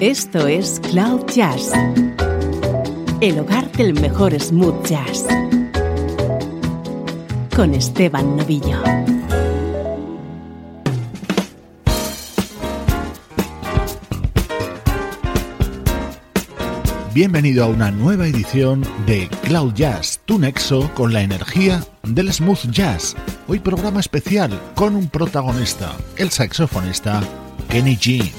Esto es Cloud Jazz, el hogar del mejor smooth jazz, con Esteban Novillo. Bienvenido a una nueva edición de Cloud Jazz, tu nexo con la energía del smooth jazz. Hoy programa especial con un protagonista, el saxofonista Kenny G.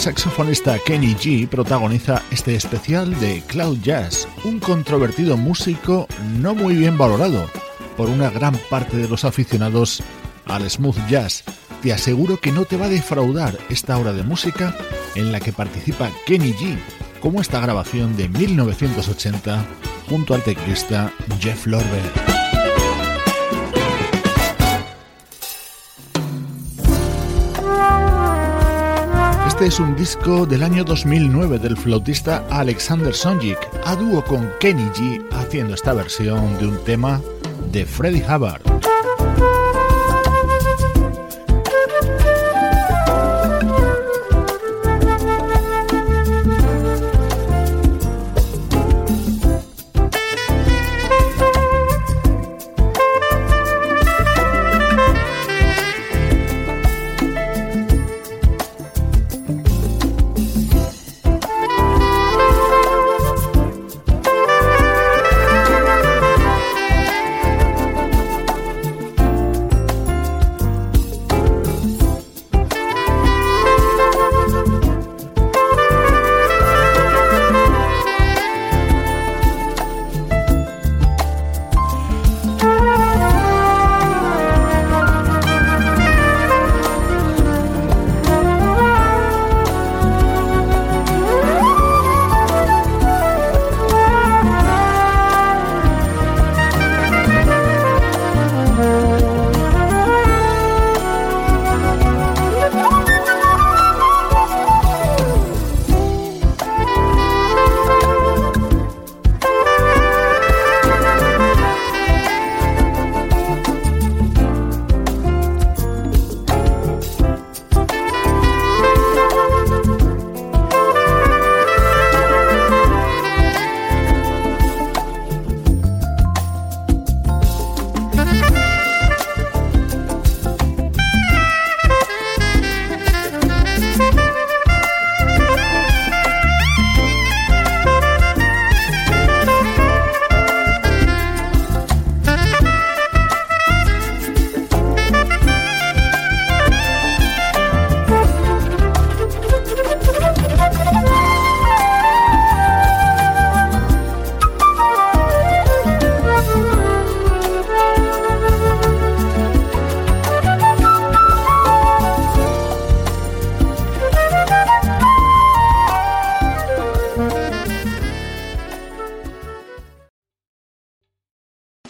saxofonista Kenny G protagoniza este especial de Cloud Jazz, un controvertido músico no muy bien valorado por una gran parte de los aficionados al smooth jazz. Te aseguro que no te va a defraudar esta hora de música en la que participa Kenny G, como esta grabación de 1980 junto al teclista Jeff Lorber. Este es un disco del año 2009 del flautista Alexander Sonjik, a dúo con Kenny G haciendo esta versión de un tema de Freddie Hubbard.